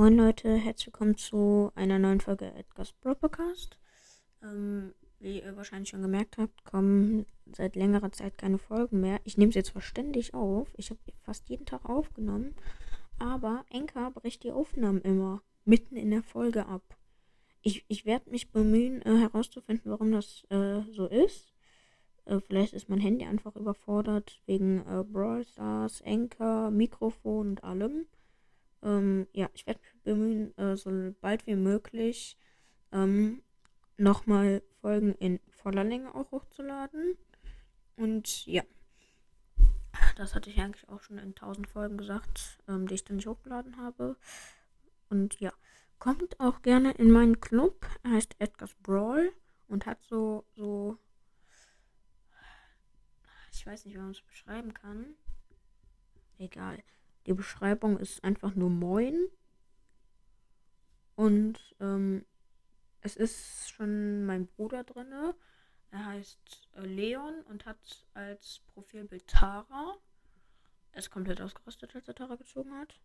Moin Leute, herzlich willkommen zu einer neuen Folge Edgar's Broadcast. Ähm, wie ihr wahrscheinlich schon gemerkt habt, kommen seit längerer Zeit keine Folgen mehr. Ich nehme sie jetzt ständig auf. Ich habe fast jeden Tag aufgenommen. Aber Enka bricht die Aufnahmen immer mitten in der Folge ab. Ich, ich werde mich bemühen, äh, herauszufinden, warum das äh, so ist. Äh, vielleicht ist mein Handy einfach überfordert wegen äh, Brawl Stars, Anchor, Mikrofon und allem. Ähm, ja, ich werde mich bemühen, äh, so bald wie möglich ähm, nochmal Folgen in voller Länge auch hochzuladen. Und ja, das hatte ich eigentlich auch schon in 1000 Folgen gesagt, ähm, die ich dann nicht hochgeladen habe. Und ja, kommt auch gerne in meinen Club. Er heißt Edgar's Brawl und hat so, so, ich weiß nicht, wie man es beschreiben kann. Egal. Die Beschreibung ist einfach nur Moin. Und ähm, es ist schon mein Bruder drin. Er heißt äh, Leon und hat als Profilbild Tara. Er ist komplett ausgerüstet, als er Tara gezogen hat.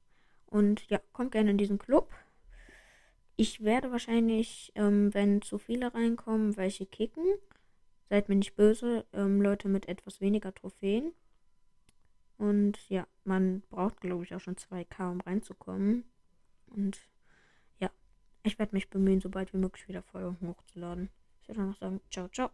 Und ja, kommt gerne in diesen Club. Ich werde wahrscheinlich, ähm, wenn zu viele reinkommen, welche kicken. Seid mir nicht böse, ähm, Leute mit etwas weniger Trophäen. Und ja, man braucht, glaube ich, auch schon 2K, um reinzukommen. Und ich werde mich bemühen, so bald wie möglich wieder Folgen hochzuladen. Ich würde noch sagen, ciao, ciao.